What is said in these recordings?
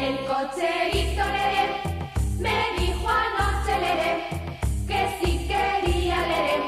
El cocherito Lere me dijo anoche Lere que si quería Lere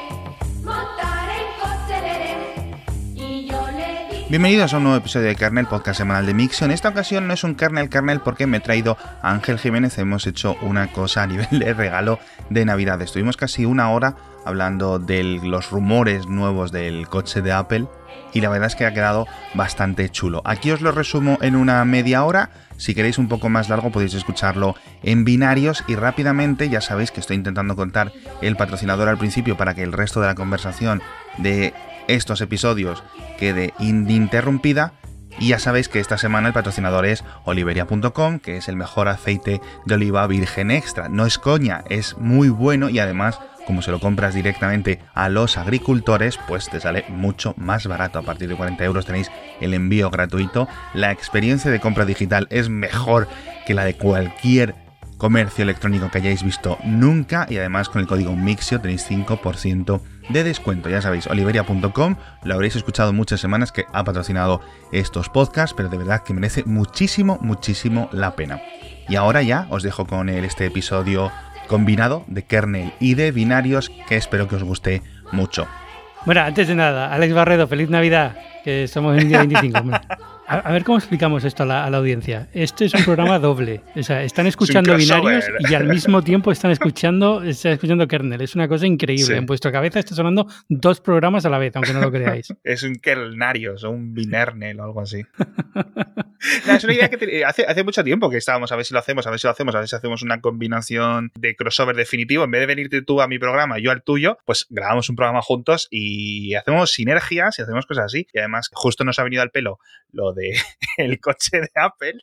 montar en coche Lere y yo le Bienvenidos a un nuevo episodio de Kernel, podcast semanal de Mixio. En esta ocasión no es un Kernel Kernel porque me he traído a Ángel Jiménez. Hemos hecho una cosa a nivel de regalo de Navidad. Estuvimos casi una hora hablando de los rumores nuevos del coche de Apple y la verdad es que ha quedado bastante chulo. Aquí os lo resumo en una media hora. Si queréis un poco más largo podéis escucharlo en binarios y rápidamente ya sabéis que estoy intentando contar el patrocinador al principio para que el resto de la conversación de estos episodios quede ininterrumpida. Y ya sabéis que esta semana el patrocinador es oliveria.com, que es el mejor aceite de oliva virgen extra. No es coña, es muy bueno y además, como se lo compras directamente a los agricultores, pues te sale mucho más barato. A partir de 40 euros tenéis el envío gratuito. La experiencia de compra digital es mejor que la de cualquier comercio electrónico que hayáis visto nunca y además con el código MIXIO tenéis 5% de descuento. Ya sabéis, oliveria.com, lo habréis escuchado muchas semanas que ha patrocinado estos podcasts, pero de verdad que merece muchísimo, muchísimo la pena. Y ahora ya os dejo con el, este episodio combinado de kernel y de binarios que espero que os guste mucho. Bueno, antes de nada, Alex Barredo, feliz Navidad, que en el día 25. A, a ver cómo explicamos esto a la, a la audiencia. Este es un programa doble. O sea, están escuchando binarios y al mismo tiempo están escuchando, están escuchando kernel. Es una cosa increíble. Sí. En vuestra cabeza está sonando dos programas a la vez, aunque no lo creáis. Es un kernarios o un binernel o algo así. No, es una idea que te- hace, hace mucho tiempo que estábamos a ver si lo hacemos, a ver si lo hacemos, a ver si hacemos una combinación de crossover definitivo. En vez de venirte tú a mi programa y yo al tuyo, pues grabamos un programa juntos y hacemos sinergias y hacemos cosas así. Y además, justo nos ha venido al pelo lo de el coche de Apple,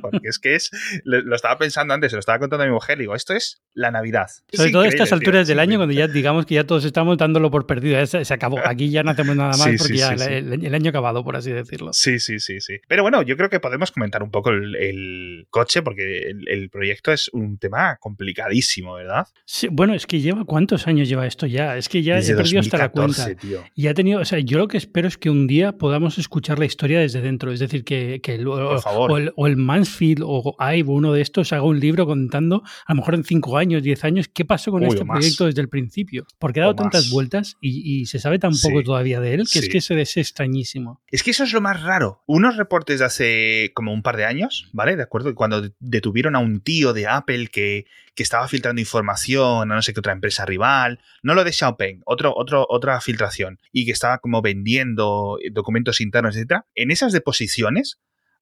porque es que es, lo, lo estaba pensando antes, se lo estaba contando a mi mujer, digo, esto es la Navidad. Es Sobre todo a estas alturas del año, cuando ya digamos que ya todos estamos dándolo por perdido. Se, se acabó. Aquí ya no hacemos nada más Sí, porque sí, ya sí. El, el año acabado, por así decirlo. Sí, sí, sí, sí. Pero bueno, yo creo que podemos comentar un poco el, el coche porque el, el proyecto es un tema complicadísimo, ¿verdad? Sí, bueno, es que lleva cuántos años lleva esto ya. Es que ya he perdido hasta la cuenta. tío. Y ha tenido, o sea, yo lo que espero es que un día podamos escuchar la historia desde dentro. Es decir, que, que el, o, o el, o el Mansfield o Ive, uno de estos, haga un libro contando, a lo mejor en 5 años, 10 años, qué pasó con Uy, este proyecto desde el principio. Porque ha dado tantas más. vueltas y, y se sabe tan Sí, poco todavía de él que es que se es extrañísimo. Es que eso es lo más raro. Unos reportes de hace como un par de años, ¿vale? De acuerdo, cuando detuvieron a un tío de Apple que, que estaba filtrando información a no sé qué otra empresa rival, no lo de Xiaopeng, otro, otro, otra filtración, y que estaba como vendiendo documentos internos, etcétera. En esas deposiciones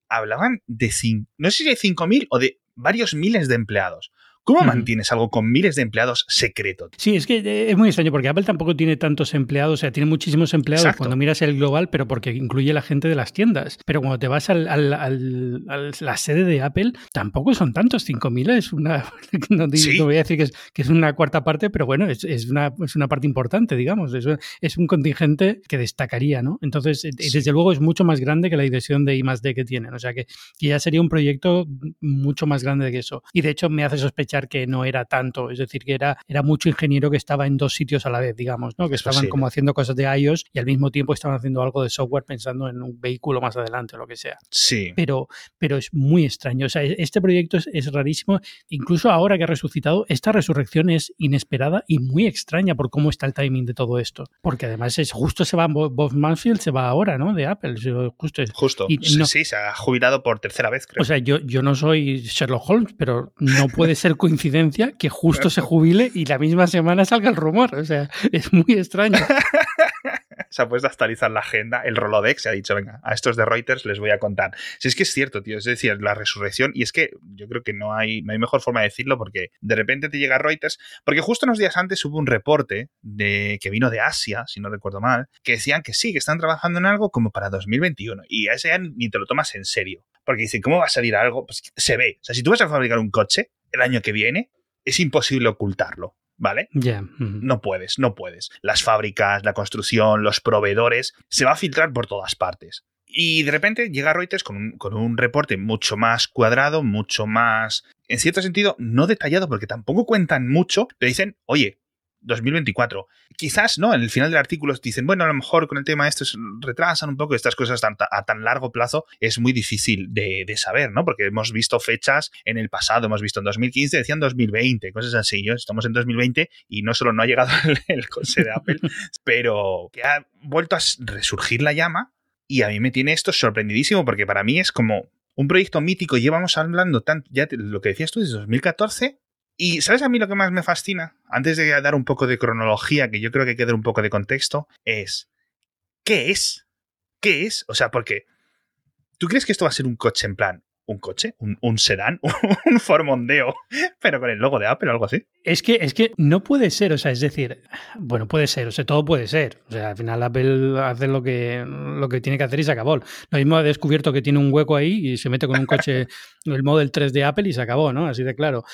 hablaban de, no sé si de 5.000 o de varios miles de empleados. ¿Cómo mantienes algo con miles de empleados secreto? Sí, es que eh, es muy extraño porque Apple tampoco tiene tantos empleados, o sea, tiene muchísimos empleados Exacto. cuando miras el global, pero porque incluye la gente de las tiendas. Pero cuando te vas al, al- al- al- la sede de Apple, tampoco son tantos, 5.000 es una, no, Sí. no voy a decir que es, que es una cuarta parte, pero bueno, es, es una, es una parte importante, digamos, es, es un contingente que destacaría, ¿no? Entonces, eh, Sí. desde luego es mucho más grande que la dirección de I más D que tienen, o sea que, que ya sería un proyecto mucho más grande que eso. Y de hecho me hace sospechar que no era tanto, es decir, que era, era mucho ingeniero que estaba en dos sitios a la vez, digamos, ¿no? Que Es estaban posible. como haciendo cosas de iOS y al mismo tiempo estaban haciendo algo de software pensando en un vehículo más adelante o lo que sea. Sí. Pero, pero es muy extraño. O sea, este proyecto es, es rarísimo. Incluso ahora que ha resucitado, esta resurrección es inesperada y muy extraña por cómo está el timing de todo esto. Porque además es justo se va Bo- Bob Mansfield, se va ahora, ¿no? De Apple. Justo es. Justo. Y Sí, no- sí, se ha jubilado por tercera vez, creo. O sea, yo, yo no soy Sherlock Holmes, pero no puede ser coincidencia que justo se jubile y la misma semana salga el rumor. O sea, es muy extraño. se ha puesto a actualizar la agenda, el Rolodex, se ha dicho, venga, a estos de Reuters les voy a contar. Si es que es cierto, tío, es decir, la resurrección, y es que yo creo que no hay, no hay mejor forma de decirlo porque de repente te llega Reuters, porque justo unos días antes hubo un reporte de, que vino de Asia, si no recuerdo mal, que decían que sí, que están trabajando en algo como para 2021, y a ese ya ni te lo tomas en serio, porque dicen, ¿cómo va a salir algo? Pues se ve, o sea, si tú vas a fabricar un coche el año que viene, es imposible ocultarlo. ¿Vale? Ya. ujú. No puedes, no puedes. Las fábricas, la construcción, los proveedores, se va a filtrar por todas partes. Y de repente llega Reuters con un, con un reporte mucho más cuadrado, mucho más, en cierto sentido, no detallado, porque tampoco cuentan mucho, pero dicen, oye, 2024. Quizás, ¿no? En el final del artículo dicen, bueno, a lo mejor con el tema este retrasan un poco estas cosas a tan largo plazo, es muy difícil de, saber, ¿no? Porque hemos visto fechas en el pasado, hemos visto en 2015, decían 2020, cosas así. Yo estamos en 2020 y no solo no ha llegado el, el coche de Apple, pero que ha vuelto a resurgir la llama y a mí me tiene esto sorprendidísimo porque para mí es como un proyecto mítico. Llevamos hablando tanto, ya lo que decías tú, desde 2014. Y ¿sabes a mí lo que más me fascina? Antes de dar un poco de cronología, que yo creo que hay que dar un poco de contexto, es ¿qué es? ¿Qué es? O sea, porque ¿tú crees que esto va a ser un coche en plan un coche, un, un sedán, un formondeo, pero con el logo de Apple o algo así. Es que, es que no puede ser, o sea, es decir, bueno, puede ser, o sea, todo puede ser. O sea, al final Apple hace lo que, lo que tiene que hacer y se acabó. Lo mismo ha descubierto que tiene un hueco ahí y se mete con un coche, el Model 3 de Apple y se acabó, ¿no? Así de claro.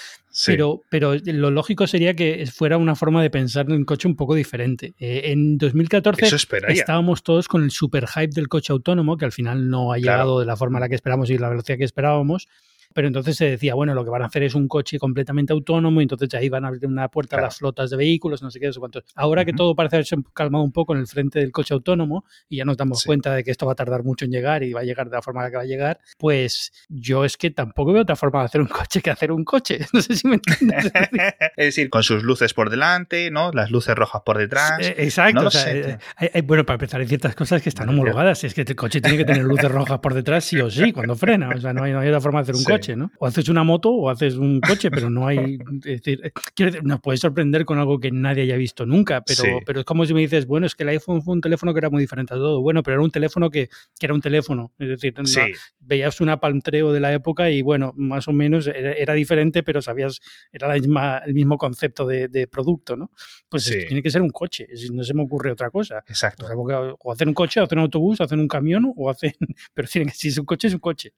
Pero, pero lo lógico sería que fuera una forma de pensar en un coche un poco diferente. Eh, en 2014 estábamos todos con el super hype del coche autónomo, que al final no ha llegado de la forma en la que esperamos y la velocidad que esperábamos pero entonces se decía, bueno, lo que van a hacer es un coche completamente autónomo y entonces ahí van a abrir una puerta a las flotas de vehículos, no sé qué, no sé cuántos. Ahora que todo parece haberse calmado un poco en el frente del coche autónomo y ya nos damos cuenta de que esto va a tardar mucho en llegar y va a llegar de la forma en la que va a llegar, pues yo es que tampoco veo otra forma de hacer un coche que hacer un coche. No sé si me entiendes. es decir, con sus luces por delante, ¿no? Las luces rojas por detrás. Eh, exacto. Eh, bueno, para empezar, hay ciertas cosas que están homologadas. Es que el coche tiene que tener luces rojas por detrás sí o sí cuando frena. O sea, no hay, no hay otra forma de hacer un coche. O haces una moto o haces un coche, pero no hay. Es decir, nos puedes sorprender con algo que nadie haya visto nunca, pero, pero es como si me dices, bueno, es que el iPhone fue un teléfono que era muy diferente a todo. Bueno, pero era un teléfono que, que era un teléfono. Es decir, veías una palmtreo de la época y bueno, más o menos era, diferente, pero sabías, era la misma, el mismo concepto de, producto, ¿no? Pues tiene que ser un coche, no se me ocurre otra cosa. Exacto. O, hacer un coche, o hacer un autobús, o hacer un camión, o hacer. Pero tiene que, si es un coche, es un coche.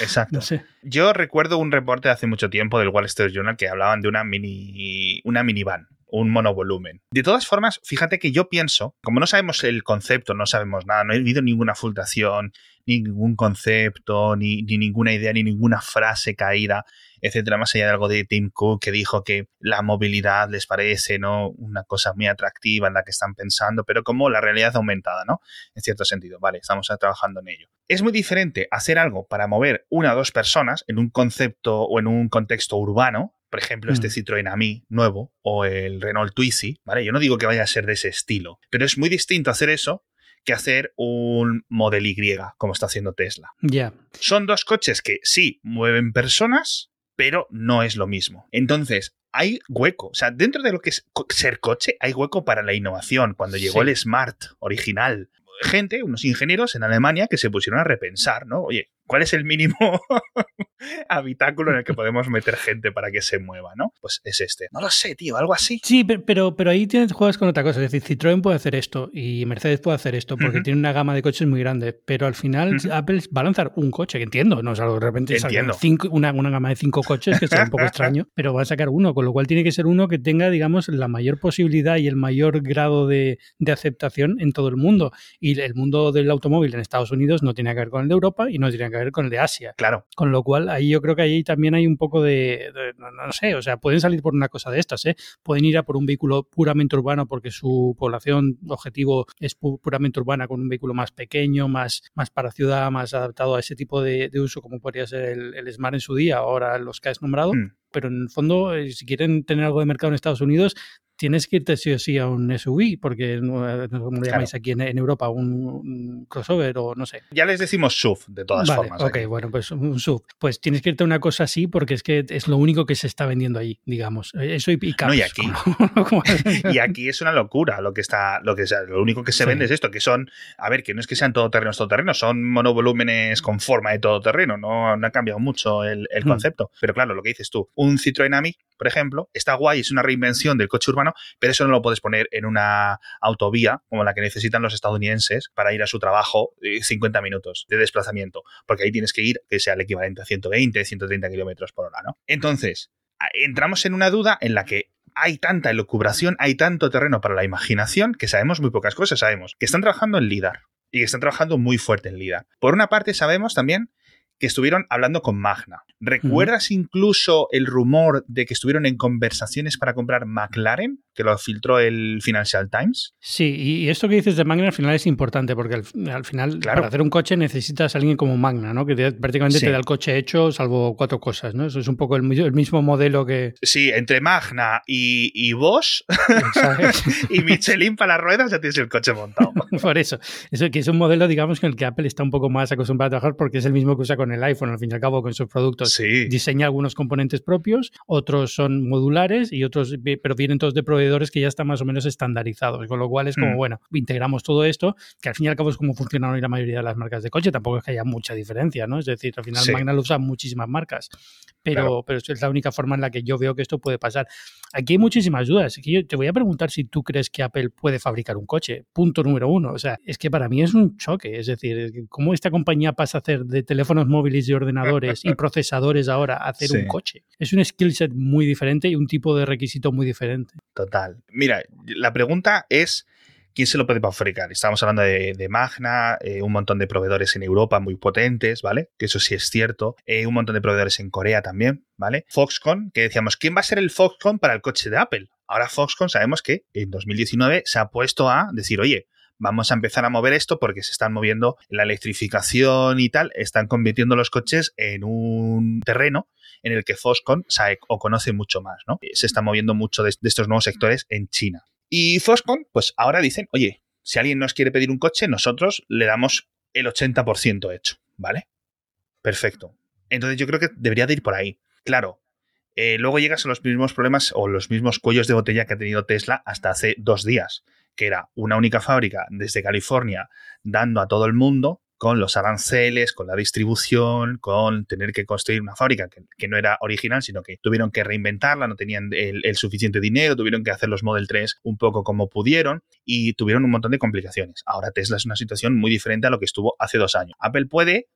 Exacto. Yo recuerdo un reporte hace mucho tiempo del Wall Street Journal que hablaban de una mini una minivan, un monovolumen. De todas formas, fíjate que yo pienso, como no sabemos el concepto, no sabemos nada, no he habido ninguna filtración, ningún concepto, ni, ni ninguna idea, ni ninguna frase caída etcétera, más allá de algo de Tim Cook que dijo que la movilidad les parece, ¿no? Una cosa muy atractiva en la que están pensando, pero como la realidad aumentada, ¿no? En cierto sentido, vale, estamos trabajando en ello. Es muy diferente hacer algo para mover una o dos personas en un concepto o en un contexto urbano, por ejemplo, este mm. Citroën AMI nuevo o el Renault Twizy, ¿vale? Yo no digo que vaya a ser de ese estilo, pero es muy distinto hacer eso que hacer un Model Y, como está haciendo Tesla. Ya. Son dos coches que sí mueven personas, pero no es lo mismo. Entonces, hay hueco. O sea, dentro de lo que es ser coche, hay hueco para la innovación. Cuando llegó el Smart original, gente, unos ingenieros en Alemania que se pusieron a repensar, ¿no? Oye, ¿cuál es el mínimo habitáculo en el que podemos meter gente para que se mueva, ¿no? Pues es este. No lo sé, tío, algo así. Sí, pero, pero ahí tienes, juegas con otra cosa. Es decir, Citroën puede hacer esto y Mercedes puede hacer esto porque tiene una gama de coches muy grande. Pero al final Apple va a lanzar un coche, que entiendo, no es algo de repente cinco, una, una, gama de cinco coches, que será un poco extraño, pero va a sacar uno, con lo cual tiene que ser uno que tenga, digamos, la mayor posibilidad y el mayor grado de, de aceptación en todo el mundo. Y el mundo del automóvil en Estados Unidos no tiene que ver con el de Europa y no tiene que ver con el de Asia. Claro. Con lo cual, ahí yo creo que ahí también hay un poco de, no, sé, o sea, pueden salir por una cosa de estas, ¿eh? Pueden ir a por un vehículo puramente urbano porque su población objetivo es puramente urbana con un vehículo más pequeño, más, más para ciudad, más adaptado a ese tipo de, uso como podría ser el, Smart en su día, ahora los que has nombrado. Mm. Pero en el fondo, eh, si quieren tener algo de mercado en Estados Unidos, tienes que irte sí o sí a un SUV, porque no, como lo llamáis aquí en, Europa, un, crossover o no sé. Ya les decimos SUV, de todas formas. Ok, bueno, pues un SUV. Pues tienes que irte a una cosa así porque es que es lo único que se está vendiendo ahí, digamos. Eso y, y No, y aquí. y aquí es una locura lo que está, lo que lo único que se vende es esto, que son, a ver, que no es que sean todoterrenos, todoterrenos, son monovolúmenes con forma de todoterreno, no, no ha cambiado mucho el, el hmm. concepto. Pero claro, lo que dices tú, un Citroën Ami, por ejemplo, está guay, es una reinvención del coche urbano, pero eso no lo puedes poner en una autovía como la que necesitan los estadounidenses para ir a su trabajo 50 eh, minutos de desplazamiento, porque ahí tienes que ir que sea el equivalente a 120, 130 kilómetros por hora, ¿no? Entonces, entramos en una duda en la que hay tanta elucubración, hay tanto terreno para la imaginación que sabemos muy pocas cosas. Sabemos que están trabajando en LIDAR y que están trabajando muy fuerte en LIDAR. Por una parte, sabemos también que estuvieron hablando con Magna. ¿Recuerdas incluso el rumor de que estuvieron en conversaciones para comprar McLaren, que lo filtró el Financial Times? Sí, y esto que dices de Magna al final es importante, porque al, final para hacer un coche necesitas a alguien como Magna, ¿no? Que prácticamente te da el coche hecho, salvo cuatro cosas, ¿no? Eso es un poco el, mismo modelo que... Sí, entre Magna y, y Bosch y Michelin para las ruedas ya tienes el coche montado. Por eso, eso que es un modelo, digamos, con el que Apple está un poco más acostumbrado a trabajar porque es el mismo que usa con el iPhone, al fin y al cabo, con sus productos. Diseña algunos componentes propios, otros son modulares y otros, pero vienen todos de proveedores que ya están más o menos estandarizados, con lo cual es como, mm. bueno, integramos todo esto, que al fin y al cabo es como funcionan hoy la mayoría de las marcas de coche, tampoco es que haya mucha diferencia, ¿no? Es decir, al final Magna lo usa muchísimas marcas, pero, pero es la única forma en la que yo veo que esto puede pasar. Aquí hay muchísimas dudas. Que yo te voy a preguntar si tú crees que Apple puede fabricar un coche. Punto número uno. O sea, es que para mí es un choque. Es decir, ¿cómo esta compañía pasa a hacer de teléfonos móviles y ordenadores y procesadores ahora a hacer un coche? Es un skill set muy diferente y un tipo de requisito muy diferente. Total. Mira, la pregunta es ¿Quién se lo puede fabricar? Estamos hablando de, Magna, eh, un montón de proveedores en Europa muy potentes, ¿vale? Que eso sí es cierto. Eh, un montón de proveedores en Corea también, ¿vale? Foxconn, que decíamos, ¿quién va a ser el Foxconn para el coche de Apple? Ahora Foxconn sabemos que en 2019 se ha puesto a decir, oye, vamos a empezar a mover esto porque se están moviendo la electrificación y tal, están convirtiendo los coches en un terreno en el que Foxconn sabe o conoce mucho más, ¿no? Se está moviendo mucho de estos nuevos sectores en China. Y Foxconn, pues ahora dicen, oye, si alguien nos quiere pedir un coche, nosotros le damos el 80% hecho, ¿vale? Perfecto. Entonces yo creo que debería de ir por ahí. Claro, eh, luego llegas a los mismos problemas o los mismos cuellos de botella que ha tenido Tesla hasta hace dos días, que era una única fábrica desde California dando a todo el mundo con los aranceles, con la distribución, con tener que construir una fábrica que, no era original, sino que tuvieron que reinventarla, no tenían el, suficiente dinero, tuvieron que hacer los Model 3 un poco como pudieron y tuvieron un montón de complicaciones. Ahora Tesla es una situación muy diferente a lo que estuvo hace dos años. Apple puede,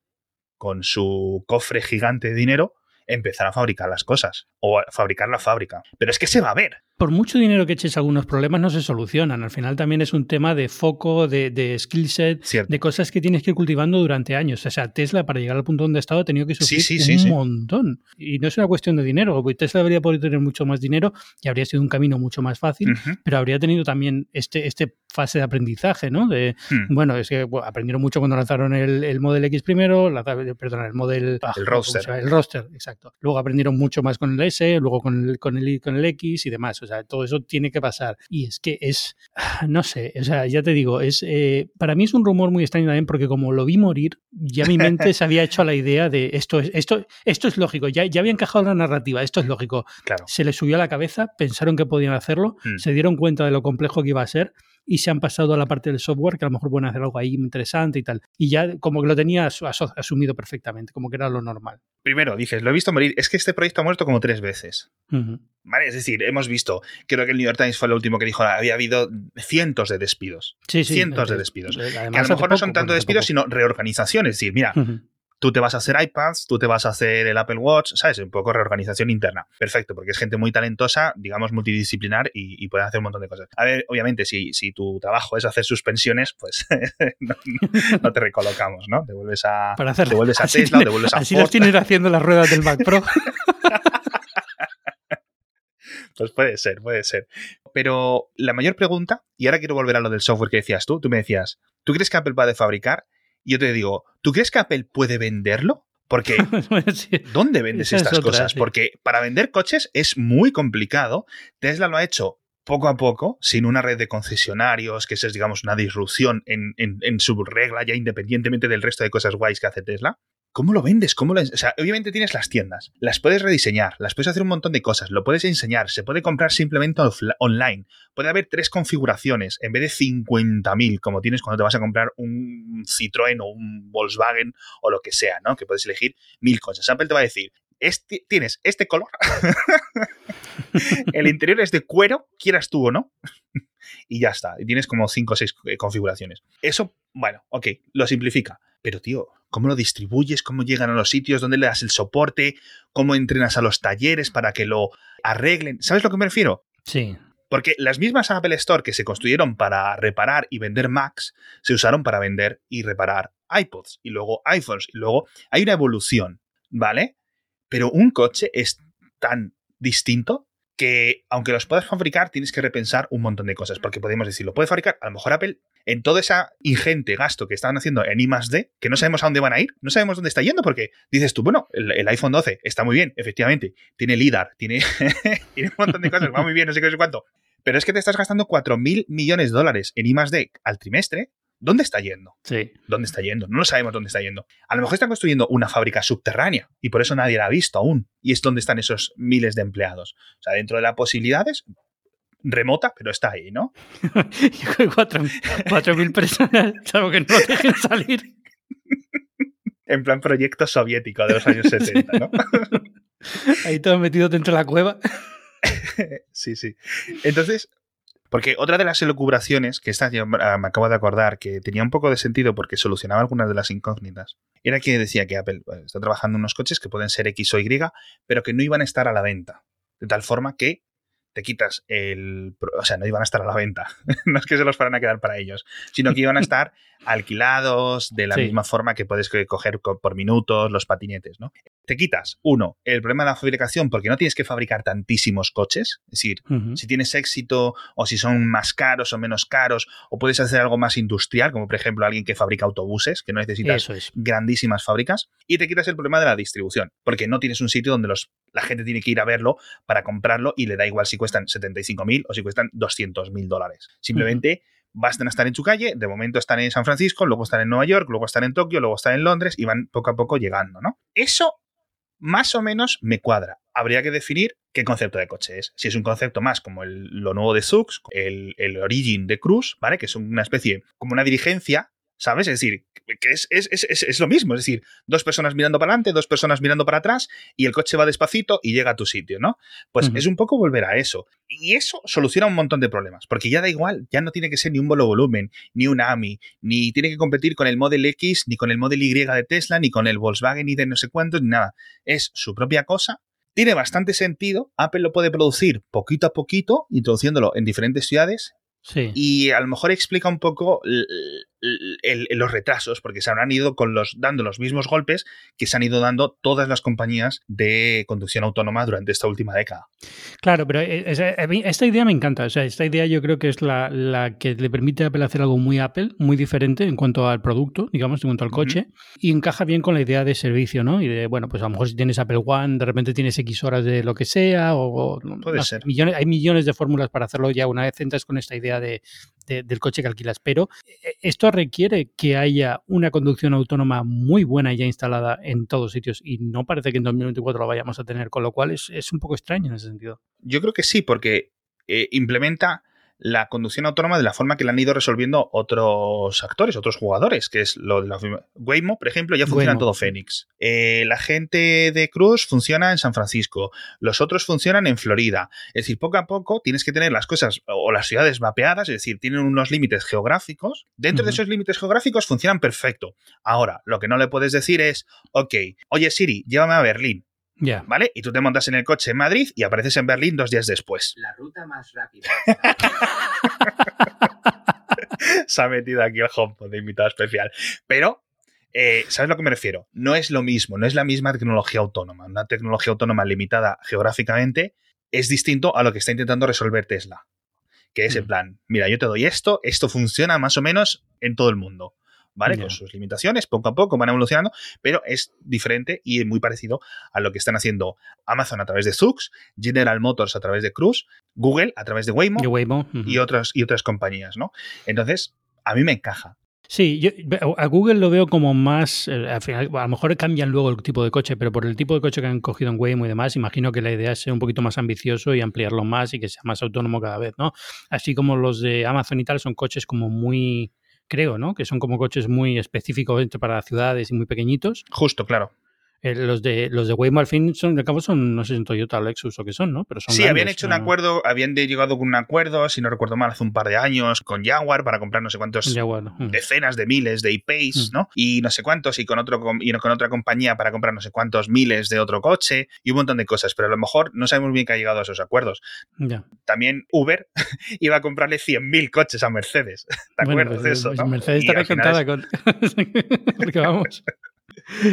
con su cofre gigante de dinero, empezar a fabricar las cosas o a fabricar la fábrica. Pero es que se va a ver por mucho dinero que eches, algunos problemas no se solucionan. Al final también es un tema de foco, de, de skill set, de cosas que tienes que ir cultivando durante años. O sea, Tesla, para llegar al punto donde ha estado, ha tenido que sufrir un montón. Y no es una cuestión de dinero. Tesla debería poder tener mucho más dinero y habría sido un camino mucho más fácil, pero habría tenido también este, este fase de aprendizaje, ¿no? De, hmm. Bueno, es que aprendieron mucho cuando lanzaron el, el Model X primero, la, perdón, el Model... Ah, el roster. El roster, exacto. Luego aprendieron mucho más con el S, luego con el, con el, con el X y demás. O sea, todo eso tiene que pasar. Y es que es, no sé, o sea, ya te digo, es eh, para mí es un rumor muy extraño también porque como lo vi morir, ya mi mente se había hecho a la idea de esto es, esto, esto es lógico, ya, ya había encajado la narrativa, esto es lógico. Claro. Se les subió a la cabeza, pensaron que podían hacerlo, mm. se dieron cuenta de lo complejo que iba a ser y se han pasado a la parte del software, que a lo mejor pueden hacer algo ahí interesante y tal. Y ya como que lo tenía asumido perfectamente, como que era lo normal. Primero, dices, lo he visto morir, es que este proyecto ha muerto como tres veces. ¿Vale? Es decir, hemos visto, creo que el New York Times fue el último que dijo, había habido cientos de despidos. Sí, sí. Cientos de despidos. que a lo mejor no son tanto despidos, sino reorganizaciones. Es decir, mira, tú te vas a hacer iPads, tú te vas a hacer el Apple Watch, ¿sabes? Un poco reorganización interna. Perfecto, porque es gente muy talentosa, digamos, multidisciplinar y, y pueden hacer un montón de cosas. A ver, obviamente, si, si tu trabajo es hacer suspensiones, pues no, te recolocamos, ¿no? Te vuelves a, Para te vuelves a Tesla, te vuelves a Así los tienes haciendo las ruedas del Mac Pro. Pues puede ser, puede ser. Pero la mayor pregunta, y ahora quiero volver a lo del software que decías tú, tú me decías, ¿tú crees que Apple va a fabricar? Y yo te digo, ¿tú crees que Apple puede venderlo? Porque, ¿dónde vendes estas cosas? Porque para vender coches es muy complicado. Tesla lo ha hecho poco a poco, sin una red de concesionarios, que es, digamos, una disrupción en, en, su regla, ya independientemente del resto de cosas guays que hace Tesla. ¿Cómo lo vendes? ¿Cómo lo, o sea, obviamente tienes las tiendas, las puedes rediseñar, las puedes hacer un montón de cosas, lo puedes enseñar, se puede comprar simplemente online, puede haber tres configuraciones en vez de 50.000 como tienes cuando te vas a comprar un Citroën o un Volkswagen o lo que sea, ¿no? Que puedes elegir mil cosas. Apple te va a decir, este, tienes este color, el interior es de cuero, quieras tú o no, y ya está. Y tienes como cinco o seis eh, configuraciones. Eso, bueno, ok, lo simplifica. Pero, tío, ¿cómo lo distribuyes? ¿Cómo llegan a los sitios? ¿Dónde le das el soporte? ¿Cómo entrenas a los talleres para que lo arreglen? ¿Sabes a lo que me refiero? Sí. Porque las mismas Apple Store que se construyeron para reparar y vender Macs se usaron para vender y reparar iPods y luego iPhones y luego hay una evolución, ¿vale? Pero un coche es tan distinto que aunque los puedas fabricar, tienes que repensar un montón de cosas, porque podemos decir, lo puede fabricar, a lo mejor Apple, en todo ese ingente gasto que están haciendo en I D, que no sabemos a dónde van a ir, no sabemos dónde está yendo, porque dices tú, bueno, el, iPhone 12 está muy bien, efectivamente, tiene LIDAR, tiene, un montón de cosas, va muy bien, no sé qué, sé cuánto, pero es que te estás gastando 4 mil millones de dólares en I D al trimestre ¿Dónde está yendo? Sí. ¿Dónde está yendo? No lo sabemos dónde está yendo. A lo mejor están construyendo una fábrica subterránea y por eso nadie la ha visto aún. Y es donde están esos miles de empleados. O sea, dentro de las posibilidades, remota, pero está ahí, ¿no? cuatro, cuatro mil personas, salvo que no dejen salir. en plan proyecto soviético de los años 70, ¿no? ahí todo metido dentro de la cueva. sí, sí. Entonces, porque otra de las elucubraciones, que esta me acabo de acordar, que tenía un poco de sentido porque solucionaba algunas de las incógnitas, era que decía que Apple está trabajando en unos coches que pueden ser X o Y, pero que no iban a estar a la venta. De tal forma que te quitas el... O sea, no iban a estar a la venta. no es que se los fueran a quedar para ellos, sino que iban a estar alquilados de la misma forma que puedes coger por minutos los patinetes, ¿no? Te quitas, uno, el problema de la fabricación porque no tienes que fabricar tantísimos coches, es decir, si tienes éxito o si son más caros o menos caros, o puedes hacer algo más industrial, como por ejemplo alguien que fabrica autobuses, que no necesitas grandísimas fábricas, y te quitas el problema de la distribución, porque no tienes un sitio donde los, la gente tiene que ir a verlo para comprarlo y le da igual si cuestan 75.000 o si cuestan 200.000 dólares. Simplemente bastan a estar en su calle, de momento están en San Francisco, luego están en Nueva York, luego están en Tokio, luego están en Londres y van poco a poco llegando, ¿no? Eso más o menos me cuadra. Habría que definir qué concepto de coche es. Si es un concepto más como lo nuevo de Zux, el, el Origin de Cruise, ¿vale? Que es una especie, como una dirigencia, ¿sabes? Es decir, que es, es, es, es, lo mismo, es decir, dos personas mirando para adelante, dos personas mirando para atrás y el coche va despacito y llega a tu sitio, ¿no? Pues es un poco volver a eso. Y eso soluciona un montón de problemas, porque ya da igual, ya no tiene que ser ni un bolo volumen, ni un AMI, ni tiene que competir con el Model X, ni con el Model Y de Tesla, ni con el Volkswagen, ni de no sé cuántos, ni nada. Es su propia cosa tiene bastante sentido. Apple lo puede producir poquito a poquito, introduciéndolo en diferentes ciudades. Sí. Y a lo mejor explica un poco los retrasos, porque se habrán ido con los, dando los mismos golpes que se han ido dando todas las compañías de conducción autónoma durante esta última década. Claro, pero eh, esta idea me encanta. O sea, esta idea yo creo que es la, que le permite a Apple hacer algo muy Apple, muy diferente en cuanto al producto, digamos, en cuanto al coche, y encaja bien con la idea de servicio, ¿no? Y de, bueno, pues a lo mejor si tienes Apple One, de repente tienes X horas de lo que sea, o, Puede ser. Millones, hay millones de fórmulas para hacerlo ya una vez entras con esta idea de, del coche que alquilas. Pero eh, esto requiere que haya una conducción autónoma muy buena ya instalada en todos sitios y no parece que en 2024 lo vayamos a tener, con lo cual es, es un poco extraño en ese sentido. Yo creo que sí, porque eh, implementa la conducción autónoma de la forma que la han ido resolviendo otros actores, otros jugadores, que es lo de la Waymo, por ejemplo, ya funciona en todo Phoenix. Eh, la gente de Cruz funciona en San Francisco, los otros funcionan en Florida. Es decir, poco a poco tienes que tener las cosas o las ciudades mapeadas, es decir, tienen unos límites geográficos. Dentro de esos límites geográficos funcionan perfecto. Ahora, lo que no le puedes decir es, ok, oye Siri, llévame a Berlín. ¿Vale? Y tú te montas en el coche en Madrid y apareces en Berlín dos días después. La ruta más rápida. Se ha metido aquí el HomePod de invitado especial. Pero, eh, ¿sabes a lo que me refiero? No es lo mismo, no es la misma tecnología autónoma. Una tecnología autónoma limitada geográficamente es distinto a lo que está intentando resolver Tesla. Que es el mm. plan, mira, yo te doy esto, esto funciona más o menos en todo el mundo. ¿Vale? Con sus limitaciones, poco a poco van evolucionando, pero es diferente y muy parecido a lo que están haciendo Amazon a través de Zux, General Motors a través de Cruise, Google a través de Waymo, y, otras, y otras compañías, ¿no? Entonces, a mí me encaja. Sí, yo a Google lo veo como más, eh, al final, a lo mejor cambian luego el tipo de coche, pero por el tipo de coche que han cogido en Waymo y demás, imagino que la idea es ser un poquito más ambicioso y ampliarlo más y que sea más autónomo cada vez, ¿no? Así como los de Amazon y tal son coches como muy, creo, ¿no? Que son como coches muy específicos para ciudades y muy pequeñitos. Justo, claro. Eh, los de los de Waymo al fin son, de cabo son, no sé si en Toyota Lexus o qué son, ¿no? Pero son sí, grandes, habían hecho un acuerdo, habían llegado con un acuerdo, si no recuerdo mal, hace un par de años, con Jaguar para comprar no sé cuántos mm. decenas de miles de IPs, Mm. ¿no? Y no sé cuántos, y con otro y con otra compañía para comprar no sé cuántos miles de otro coche y un montón de cosas, pero a lo mejor no sabemos bien que ha llegado a esos acuerdos. También Uber iba a comprarle 100.000 coches a Mercedes. ¿Te Bueno, acuerdas pues, de eso? pues no? Mercedes Y al final encantada con. Porque vamos.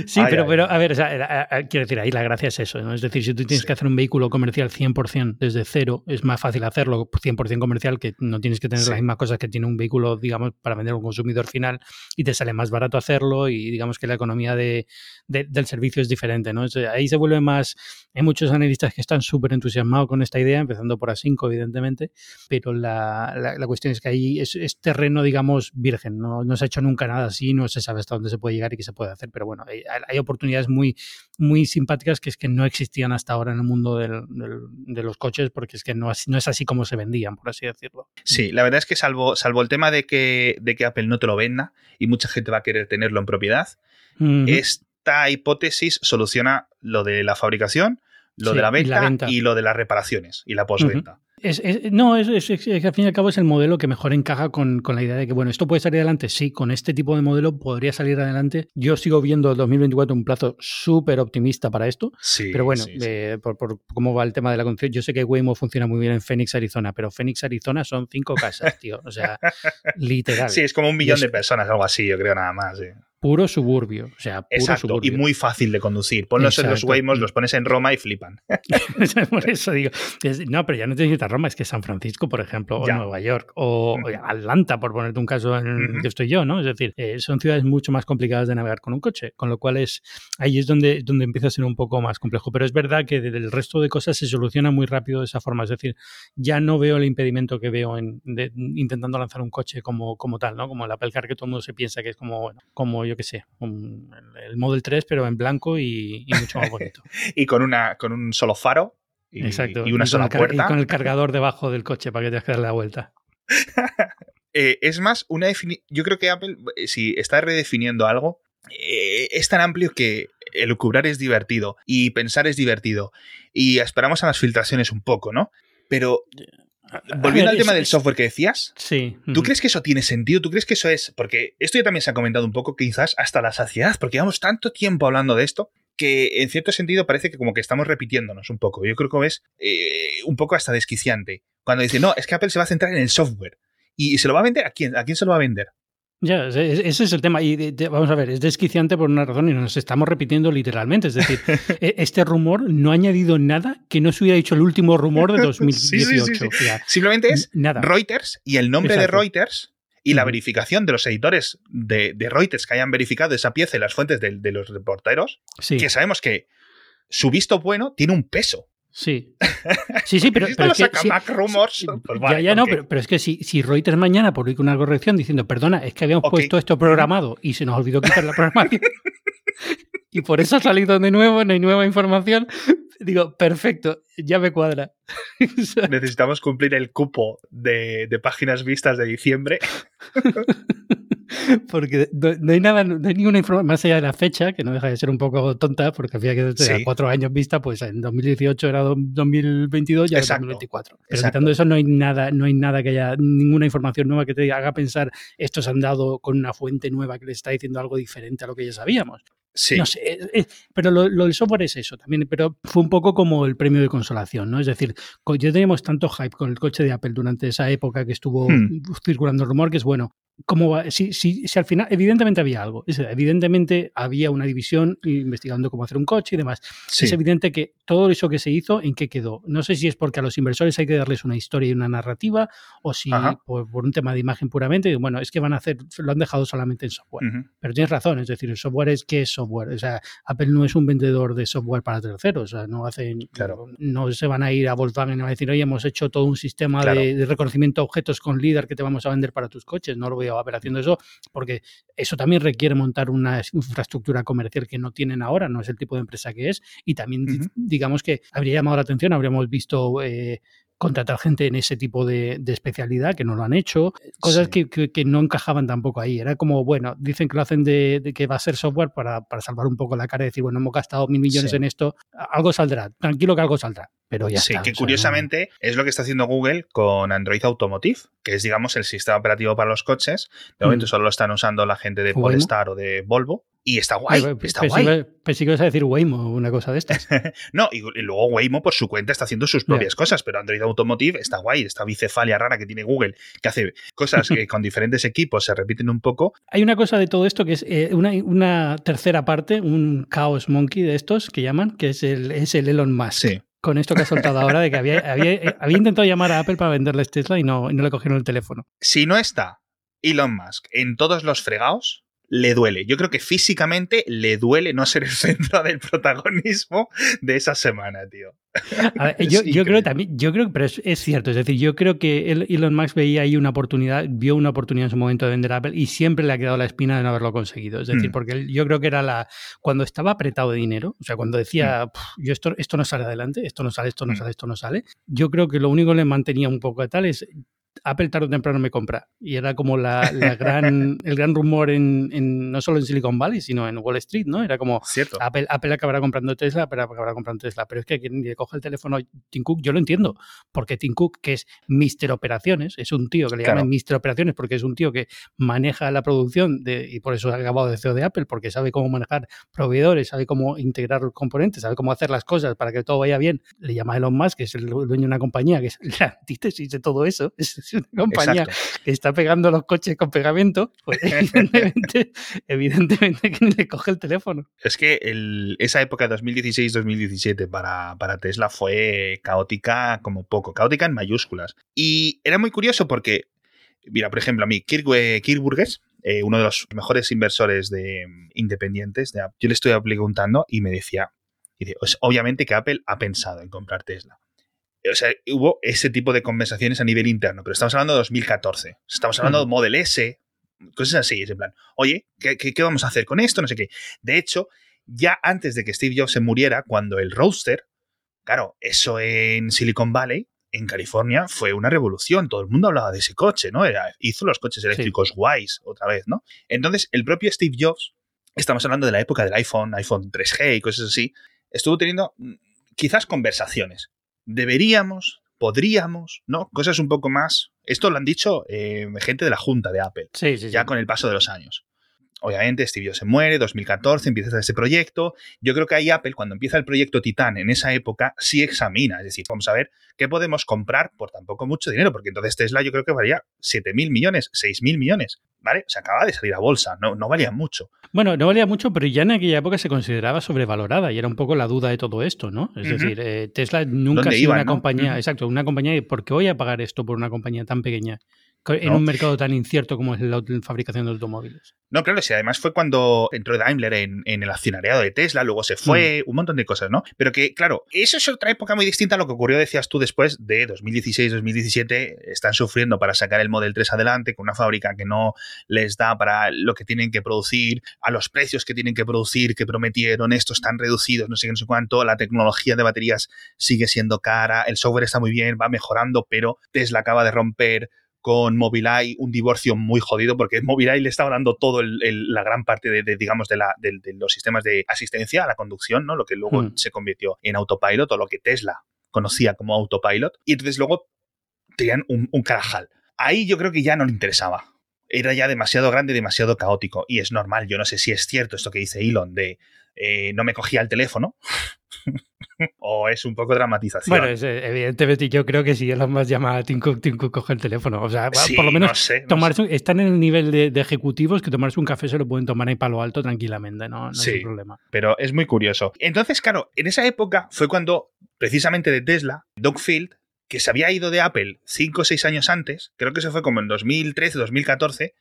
Sí, Ay, pero, ay, pero a ver, o sea, quiero decir, ahí la gracia es eso, ¿no? Es decir, si tú tienes Sí. que hacer un vehículo comercial 100% desde cero, es más fácil hacerlo 100% comercial que no tienes que tener Sí. las mismas cosas que tiene un vehículo, digamos, para vender a un consumidor final y te sale más barato hacerlo y digamos que la economía de, de- del servicio es diferente, ¿no? Ahí se vuelve más... Hay muchos analistas que están súper entusiasmados con esta idea, empezando por A5, evidentemente, pero la, la- la cuestión es que ahí es, es terreno, digamos, virgen. No, no se ha hecho nunca nada así, no se sabe hasta dónde se puede llegar y qué se puede hacer. Pero bueno, hay, hay oportunidades muy, muy simpáticas que es que no existían hasta ahora en el mundo del- del- de los coches, porque es que no, es- no es así como se vendían, por así decirlo. Sí, la verdad es que salvo, salvo el tema de que, de que Apple no te lo venda y mucha gente va a querer tenerlo en propiedad, esta hipótesis soluciona lo de la fabricación, lo Sí, de la venta, la y lo de las reparaciones y la postventa. Es- es- no, es, que al fin y al cabo es el modelo que mejor encaja con, con la idea de que, bueno, esto puede salir adelante. Sí, con este tipo de modelo podría salir adelante. Yo sigo viendo el 2024 un plazo súper optimista para esto. Sí, Pero bueno, sí, sí. eh, por, por cómo va el tema de la conducción, yo sé que Waymo funciona muy bien en Phoenix, Arizona, pero Phoenix, Arizona son cinco casas, tío. O sea, literal. Sí, es como un millón de personas, algo así, yo creo nada más. Puro suburbio. O sea, puro Exacto, y suburbio. muy fácil de conducir. Ponlos en los. Waymos, los pones en Roma y flipan. por eso digo. es- no, pero ya no tienes que ir a Roma, es que San Francisco, por ejemplo, o Ya. Nueva York, o. Atlanta, por ponerte un caso en el que estoy yo, ¿no? Es decir, eh, son ciudades mucho más complicadas de navegar con un coche, con lo cual es ahí es donde, donde empieza a ser un poco más complejo. Pero es verdad que del resto de cosas se soluciona muy rápido de esa forma. Es decir, ya no veo el impedimento que veo en de- intentando lanzar un coche como, como tal, ¿no? Como el Apple Car que todo el mundo se piensa que es como, bueno, como yo qué sé, un- el, el Model 3, pero en blanco y, y mucho más bonito. Y con, una, con un solo faro y, Exacto. y una sola puerta. Y con el cargador debajo del coche para que tengas que darle la vuelta. Eh, es más, una yo creo que Apple, eh, si está redefiniendo algo, eh, es tan amplio que elucubrar es divertido y pensar es divertido. Y esperamos a las filtraciones un poco, ¿no? Pero volviendo al tema es- del software que decías, Sí. ¿tú crees que eso tiene sentido? ¿Tú crees que eso es? Porque esto ya también se ha comentado un poco, quizás hasta la saciedad, porque llevamos tanto tiempo hablando de esto que en cierto sentido parece que como que estamos repitiéndonos un poco. Yo creo que es eh, un poco hasta desquiciante. Cuando dice, no, es que Apple se va a centrar en el software. ¿Y se lo va a vender? ¿A quién? ¿A quién se lo va a vender? Ya, ese es el tema. Y de- de- vamos a ver, es desquiciante por una razón y nos estamos repitiendo literalmente. Es decir, e- este rumor no ha añadido nada que no se hubiera dicho el último rumor de 2018. Sí, sí, Simplemente es nada. Reuters y el nombre de. Reuters y la verificación de los editores de, de Reuters que hayan verificado esa pieza y las fuentes de, de los reporteros, Sí, que sabemos que su visto bueno tiene un peso. Sí. Sí, sí, pero, pero es que sí- Rumors, sí, pues ya, no, pero, pero es que si, si Reuters mañana publica una corrección diciendo, perdona, es que habíamos puesto esto programado y se nos olvidó quitar la programación y por eso ha salido de nuevo, no hay nueva información, digo, perfecto, ya me cuadra. Necesitamos cumplir el cupo de, de páginas vistas de diciembre. Porque no, no hay nada, no hay ninguna información más allá de la fecha, que no deja de ser un poco tonta, porque había que Sí. cuatro años vista, pues en 2018 era do- 2022, ya era Exacto. 2024. Pero Exacto. quitando eso no hay nada, no hay nada que haya, ninguna información nueva que te haga pensar estos han dado con una fuente nueva que les está diciendo algo diferente a lo que ya sabíamos. Sí. No sé, eh, eh, pero lo, lo del software es eso también, pero fue un poco como el premio de consolación, ¿no? Es decir, ya teníamos tanto hype con el coche de Apple durante esa época que estuvo Hmm. circulando el rumor, que es bueno. ¿Cómo va? Si, si, si al final, evidentemente había algo, es evidentemente había una división investigando cómo hacer un coche y demás. sí. Es evidente que todo eso que se hizo, ¿en qué quedó? No sé si es porque a los inversores hay que darles una historia y una narrativa, o si por, por un tema de imagen puramente, bueno, es que van a hacer, lo han dejado solamente en software. Pero tienes razón, es decir, el software es que es software. O sea, Apple no es un vendedor de software para terceros. O sea, no hacen, Claro. no se van a ir a Volkswagen y van a decir, oye, hemos hecho todo un sistema Claro. de, de reconocimiento de objetos con LIDAR que te vamos a vender para tus coches. No lo veo a Apple haciendo eso, porque eso también requiere montar una infraestructura comercial que no tienen ahora, no es el tipo de empresa que es. Y también, digamos que habría llamado la atención, habríamos visto. eh, contratar gente en ese tipo de, especialidad, que no lo han hecho, cosas que, que, no encajaban tampoco ahí. Era como, bueno, dicen que lo hacen de, que va a ser software para, para, salvar un poco la cara y decir, bueno, hemos gastado mil millones en esto, algo saldrá, tranquilo que algo saldrá. Pero ya sí, está, que curiosamente es lo que está haciendo Google con Android Automotive, que es, digamos, el sistema operativo para los coches. De momento mm. solo lo están usando la gente de Polestar o de Volvo. Y está guay, está guay. Pensé que ibas a decir Waymo una cosa de estas. no, y, luego Waymo por su cuenta está haciendo sus propias cosas, pero Android Automotive está guay, esta bicefalia rara que tiene Google, que hace cosas que con diferentes equipos se repiten un poco. Hay una cosa de todo esto que es eh, una, tercera parte, un Chaos Monkey de estos que llaman, que es el, es el Elon Musk. Sí con esto que ha soltado ahora de que había, había, había, intentado llamar a Apple para venderles Tesla y no, y no le cogieron el teléfono. Si no está Elon Musk en todos los fregados, le duele. Yo creo que físicamente le duele no ser el centro del protagonismo de esa semana, tío. yo, creo también, yo creo, pero es, cierto, es decir, yo creo que Elon Musk veía ahí una oportunidad, vio una oportunidad en su momento de vender Apple y siempre le ha quedado la espina de no haberlo conseguido. Es decir, hmm. porque yo creo que era la, cuando estaba apretado de dinero, o sea, cuando decía, hmm. yo esto, esto no sale adelante, esto no sale, esto no hmm. sale, esto no sale, yo creo que lo único que le mantenía un poco de tal es, Apple tarde o temprano me compra. Y era como la, gran, el gran rumor en, no solo en Silicon Valley, sino en Wall Street, ¿no? Era como Cierto. Apple, Apple acabará comprando Tesla, Apple acabará comprando Tesla. Pero es que quien le coge el teléfono Tim Cook, yo lo entiendo, porque Tim Cook, que es Mister Operaciones, es un tío que le llaman Mister Operaciones porque es un tío que maneja la producción de, y por eso ha acabado de CEO de Apple, porque sabe cómo manejar proveedores, sabe cómo integrar los componentes, sabe cómo hacer las cosas para que todo vaya bien. Le llama Elon Musk, que es el dueño de una compañía, que es la antítesis de todo eso. Es una compañía que está pegando los coches con pegamento, pues evidentemente, que ni le coge el teléfono. Es que esa época de 2016-2017 para, para Tesla fue caótica como poco, caótica en mayúsculas. Y era muy curioso porque, mira, por ejemplo, a mí, Kirk, Burgess, eh, uno de los mejores inversores de, independientes de yo le estoy preguntando y me decía, dice, pues, obviamente que Apple ha pensado en comprar Tesla o sea, hubo ese tipo de conversaciones a nivel interno, pero estamos hablando de 2014. Estamos hablando de Model S, cosas así. Es en plan, oye, ¿qué, vamos a hacer con esto? No sé qué. De hecho, ya antes de que Steve Jobs se muriera, cuando el Roadster, claro, eso en Silicon Valley, en California, fue una revolución. Todo el mundo hablaba de ese coche, ¿no? Era, hizo los coches eléctricos guays otra vez, ¿no? Entonces, el propio Steve Jobs, estamos hablando de la época del iPhone, iPhone 3G y cosas así, estuvo teniendo mm, quizás conversaciones deberíamos, podríamos, ¿no? Cosas un poco más. Esto lo han dicho eh, gente de la Junta de Apple, sí, ya con el paso de los años. Obviamente, Steve Jobs se muere, 2014, empieza ese proyecto. Yo creo que ahí Apple, cuando empieza el proyecto Titan en esa época, sí examina. Es decir, vamos a ver qué podemos comprar por tan poco mucho dinero, porque entonces Tesla yo creo que valía 7 mil millones, 6 mil millones. ¿Vale? Se acaba de salir a bolsa, no, no valía mucho. Bueno, no valía mucho, pero ya en aquella época se consideraba sobrevalorada y era un poco la duda de todo esto, ¿no? Es decir, eh, Tesla nunca ha sido una compañía, exacto, una compañía, ¿por qué voy a pagar esto por una compañía tan pequeña? En un mercado tan incierto como es la fabricación de automóviles. No, claro, sí, además fue cuando entró Daimler en, el accionariado de Tesla, luego se fue, mm. un montón de cosas, ¿no? Pero que, claro, eso es otra época muy distinta a lo que ocurrió, decías tú, después de 2016-2017, están sufriendo para sacar el Model 3 adelante con una fábrica que no les da para lo que tienen que producir, a los precios que tienen que producir, que prometieron, estos están reducidos, no sé qué, no sé cuánto, la tecnología de baterías sigue siendo cara, el software está muy bien, va mejorando, pero Tesla acaba de romper con Mobileye un divorcio muy jodido porque Mobileye le estaba dando todo la gran parte de, digamos de, la, de, los sistemas de asistencia a la conducción, ¿no? Lo que luego hmm. se convirtió en autopilot o lo que Tesla conocía como autopilot y entonces luego tenían un, un carajal. Ahí yo creo que ya no le interesaba. Era ya demasiado grande, demasiado caótico. Y es normal, yo no sé si es cierto esto que dice Elon de eh, no me cogía el teléfono. o es un poco dramatización. Bueno, evidentemente yo creo que si Elon más llama a Tim Cook, Tim Cook coge el teléfono. O sea, por lo menos están en el nivel de, ejecutivos que tomarse un café se lo pueden tomar ahí palo alto tranquilamente, no, no sí, problema. Pero es muy curioso. Entonces, claro, en esa época fue cuando precisamente de Tesla, Doug Field, que se había ido de Apple 5 o 6 años antes, creo que se fue como en 2013, 2014,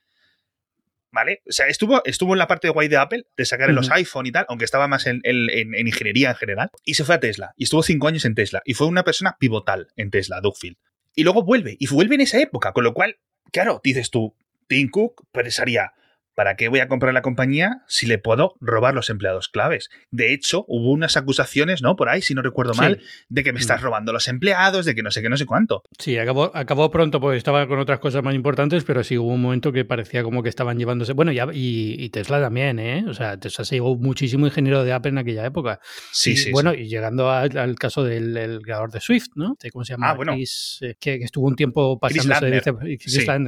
¿Vale? O sea, estuvo, estuvo en la parte de guay de Apple, de sacar en los iPhone y tal, aunque estaba más en, ingeniería en general. Y se fue a Tesla. Y estuvo cinco años en Tesla. Y fue una persona pivotal en Tesla, Dougfield. Y luego vuelve. Y vuelve en esa época. Con lo cual, claro, dices tú, Tim Cook pensaría, ¿para qué voy a comprar la compañía si le puedo robar los empleados claves? De hecho, hubo unas acusaciones, ¿no? Por ahí, si no recuerdo mal, de que me estás mm. robando los empleados, de que no sé qué, no sé cuánto. Sí, acabó, acabó pronto porque estaba con otras cosas más importantes, pero sí hubo un momento que parecía como que estaban llevándose. Bueno, ya, y, Tesla también, ¿eh? O sea, Tesla se llevó muchísimo ingeniero de Apple en aquella época. Sí, sí. Bueno, y llegando al, caso del creador de Swift, ¿no? ¿Cómo se llama? Ah, bueno. Eh, que, estuvo un tiempo pasándose de vice,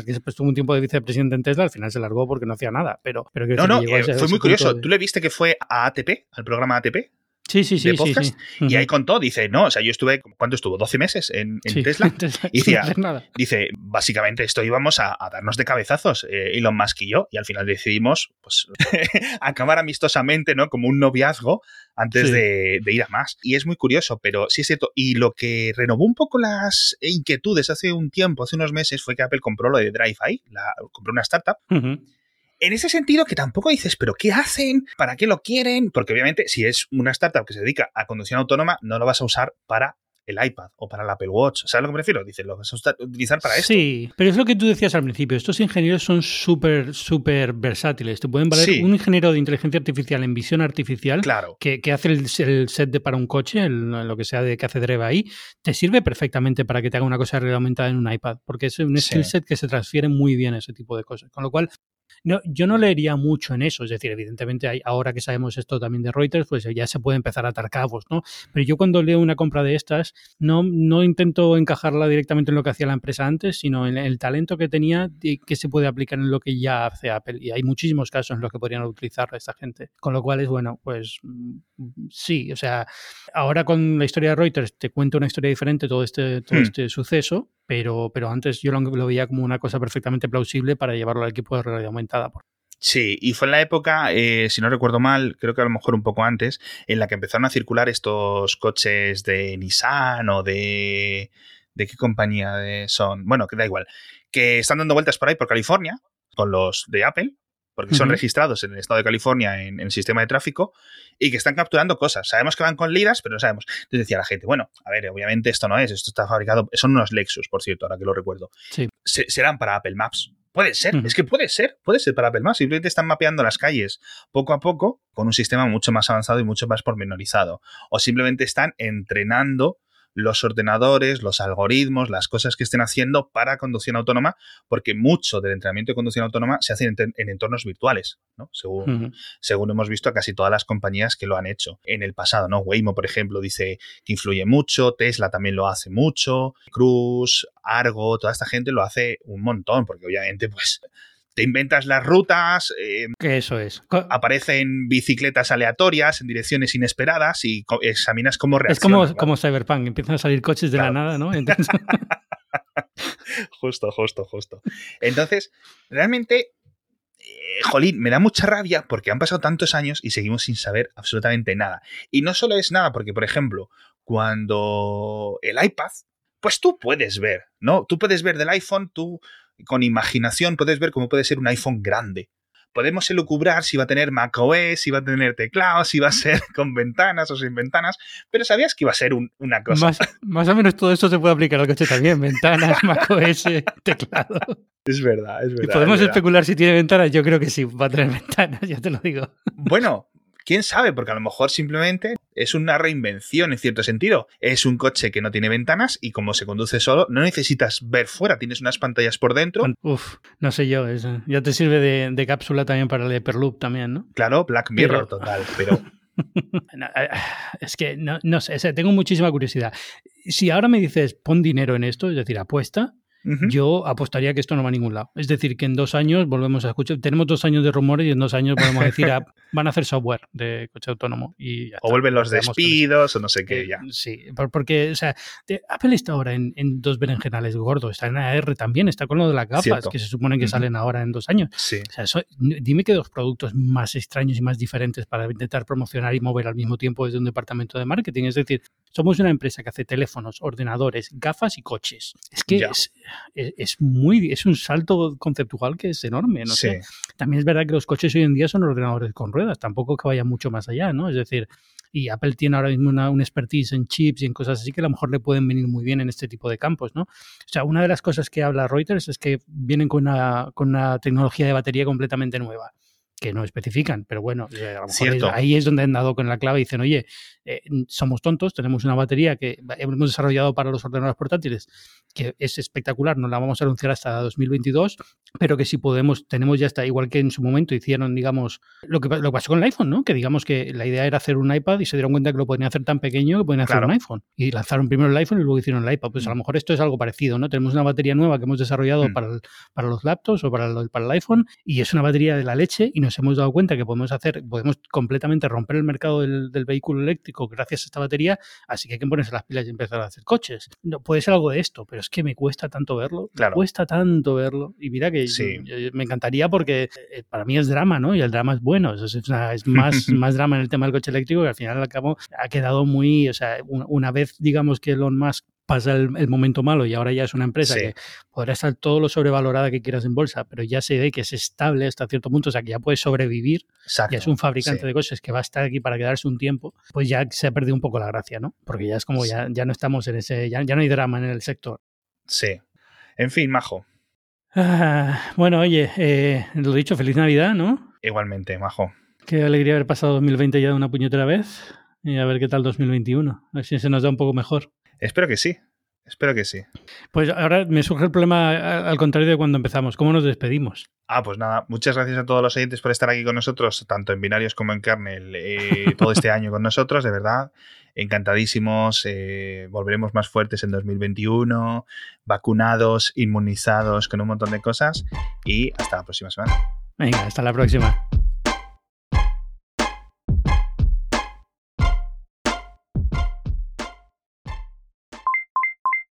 que estuvo un tiempo de vicepresidente en Tesla, al final se largó porque no hacía nada. Pero, pero no, no, eh, fue muy curioso. ¿Tú le viste que fue a ATP, al programa ATP? Sí, sí, sí. Y ahí contó, dice, no, o sea, yo estuve, ¿cuánto estuvo? 12 meses en, Tesla. y decía, dice, básicamente esto íbamos a, darnos de cabezazos, eh, Elon Musk y yo, y al final decidimos, pues, acabar amistosamente, ¿no? Como un noviazgo antes de, ir a más. Y es muy curioso, pero sí es cierto. Y lo que renovó un poco las inquietudes hace un tiempo, hace unos meses, fue que Apple compró lo de DriveEye, la, compró una startup en ese sentido que tampoco dices, pero ¿qué hacen? ¿Para qué lo quieren? Porque obviamente si es una startup que se dedica a conducción autónoma, no lo vas a usar para el iPad o para el Apple Watch. ¿Sabes lo que me refiero? Dices, lo vas a utilizar para esto. Sí, pero es lo que tú decías al principio. Estos ingenieros son súper, súper versátiles. Te pueden valer un ingeniero de inteligencia artificial en visión artificial claro. que, hace el, set de para un coche, lo que sea de que hace Dreva ahí, te sirve perfectamente para que te haga una cosa aumentada en un iPad, porque es un skill set que se transfiere muy bien a ese tipo de cosas. Con lo cual, no, yo no leería mucho en eso, es decir, evidentemente hay, ahora que sabemos esto también de Reuters, pues ya se puede empezar a atar cabos, ¿no? Pero yo cuando leo una compra de estas, no, no intento encajarla directamente en lo que hacía la empresa antes, sino en el talento que tenía y que se puede aplicar en lo que ya hace Apple. Y hay muchísimos casos en los que podrían utilizar esta gente. Con lo cual es, bueno, pues mm, sí, o sea, ahora con la historia de Reuters te cuento una historia diferente, todo este, todo hmm. este suceso, pero, pero antes yo lo, veía como una cosa perfectamente plausible para llevarlo al equipo de realidad aumentada. Sí, y fue en la época, eh, si no recuerdo mal, creo que a lo mejor un poco antes, en la que empezaron a circular estos coches de Nissan o de... ¿De qué compañía son? Bueno, que da igual. Que están dando vueltas por ahí por California, con los de Apple, porque son registrados en el estado de California en, el sistema de tráfico y que están capturando cosas. Sabemos que van con liras, pero no sabemos. Entonces decía la gente, bueno, a ver, obviamente esto no es, esto está fabricado, son unos Lexus, por cierto, ahora que lo recuerdo. Sí. serán para Apple Maps. Puede ser, es que puede ser, puede ser para Apple Maps. Simplemente están mapeando las calles poco a poco con un sistema mucho más avanzado y mucho más pormenorizado. O simplemente están entrenando los ordenadores, los algoritmos, las cosas que estén haciendo para conducción autónoma, porque mucho del entrenamiento de conducción autónoma se hace en, entornos virtuales, ¿no? Según, según hemos visto a casi todas las compañías que lo han hecho en el pasado, ¿no? Waymo, por ejemplo, dice que influye mucho, Tesla también lo hace mucho, Cruz, Argo, toda esta gente lo hace un montón, porque obviamente, pues te inventas las rutas. Eh, que eso es. Aparecen bicicletas aleatorias en direcciones inesperadas y examinas cómo reaccionan. Es como, como Cyberpunk, empiezan a salir coches de la nada, ¿no? justo, justo, justo. Entonces, realmente, eh, jolín, me da mucha rabia porque han pasado tantos años y seguimos sin saber absolutamente nada. Y no solo es nada, porque, por ejemplo, cuando el iPad, pues tú puedes ver, ¿no? Tú puedes ver del iPhone, tú con imaginación puedes ver cómo puede ser un iPhone grande. Podemos elucubrar si va a tener macOS, si va a tener teclados, si va a ser con ventanas o sin ventanas, pero sabías que iba a ser una cosa. Más, o menos todo esto se puede aplicar al coche también: ventanas, macOS, teclado. Es verdad, es verdad. ¿Y podemos especular si tiene ventanas? Yo creo que sí, va a tener ventanas, ya te lo digo. Bueno, quién sabe, porque a lo mejor simplemente es una reinvención en cierto sentido. Es un coche que no tiene ventanas y como se conduce solo, no necesitas ver fuera, tienes unas pantallas por dentro. Uf, no sé yo, ya te sirve de, cápsula también para el Hyperloop también, ¿no? Claro, Black Mirror total, pero... Eh, es que no, no sé, tengo muchísima curiosidad. Si ahora me dices pon dinero en esto, es decir, apuesta, yo apostaría que esto no va a ningún lado. Es decir, que en dos años volvemos a escuchar, tenemos dos años de rumores y en dos años podemos decir, ah, van a hacer software de coche autónomo. Y o vuelven los despidos o no sé qué, eh, ya. Sí, porque, o sea, Apple está ahora en, dos berenjenales gordos, está en AR también, está con lo de las gafas, que se supone que salen ahora en dos años. Sí. O sea, dime que dos productos más extraños y más diferentes para intentar promocionar y mover al mismo tiempo desde un departamento de marketing. Es decir, somos una empresa que hace teléfonos, ordenadores, gafas y coches. Es que es, es, muy, es un salto conceptual que es enorme. ¿no? También es verdad que los coches hoy en día son ordenadores con ruedas, tampoco que vaya mucho más allá, ¿no? Es decir, y Apple tiene ahora mismo una, expertise en chips y en cosas así que a lo mejor le pueden venir muy bien en este tipo de campos, ¿no? O sea, una de las cosas que habla Reuters es que vienen con una, con una tecnología de batería completamente nueva que no especifican, pero bueno, a lo mejor ahí es donde han dado con la clave y dicen, oye, eh, somos tontos, tenemos una batería que hemos desarrollado para los ordenadores portátiles, que es espectacular, no la vamos a anunciar hasta 2022, pero que si podemos, tenemos ya está, igual que en su momento hicieron, digamos, lo que, lo pasó con el iPhone, ¿no? Que digamos que la idea era hacer un iPad y se dieron cuenta que lo podían hacer tan pequeño que podían hacer un iPhone. Y lanzaron primero el iPhone y luego hicieron el iPad. Pues a lo mm. mejor esto es algo parecido, ¿no? Tenemos una batería nueva que hemos desarrollado mm. para, para los laptops o para el, para el iPhone y es una batería de la leche y nos hemos dado cuenta que podemos hacer, podemos completamente romper el mercado del, vehículo eléctrico gracias a esta batería, así que hay que ponerse las pilas y empezar a hacer coches. No, puede ser algo de esto, pero es que me cuesta tanto verlo, me cuesta tanto verlo y mira que me encantaría porque eh, para mí es drama, ¿no? Y el drama es bueno, es, es más, más drama en el tema del coche eléctrico que al final al cabo ha quedado muy, o sea, una, vez digamos que Elon Musk pasa el, momento malo y ahora ya es una empresa que podrá estar todo lo sobrevalorada que quieras en bolsa, pero ya se ve que es estable hasta cierto punto, o sea, que ya puede sobrevivir, ya es un fabricante de coches que va a estar aquí para quedarse un tiempo, pues ya se ha perdido un poco la gracia, ¿no? Porque ya es como ya, ya no estamos en ese, ya, ya no hay drama en el sector. Sí. En fin, Majo. Ah, bueno, oye, eh, lo dicho, feliz Navidad, ¿no? Igualmente, Majo. Qué alegría haber pasado 2020 ya de una puñetera vez y a ver qué tal 2021. A ver si se nos da un poco mejor. Espero que sí. Espero que sí. Pues ahora me surge el problema al contrario de cuando empezamos. ¿Cómo nos despedimos? Ah, pues nada, muchas gracias a todos los oyentes por estar aquí con nosotros, tanto en binarios como en kernel, eh, todo este año con nosotros, de verdad. Encantadísimos, eh, volveremos más fuertes en 2021, vacunados, inmunizados, con un montón de cosas y hasta la próxima semana. Venga, hasta la próxima.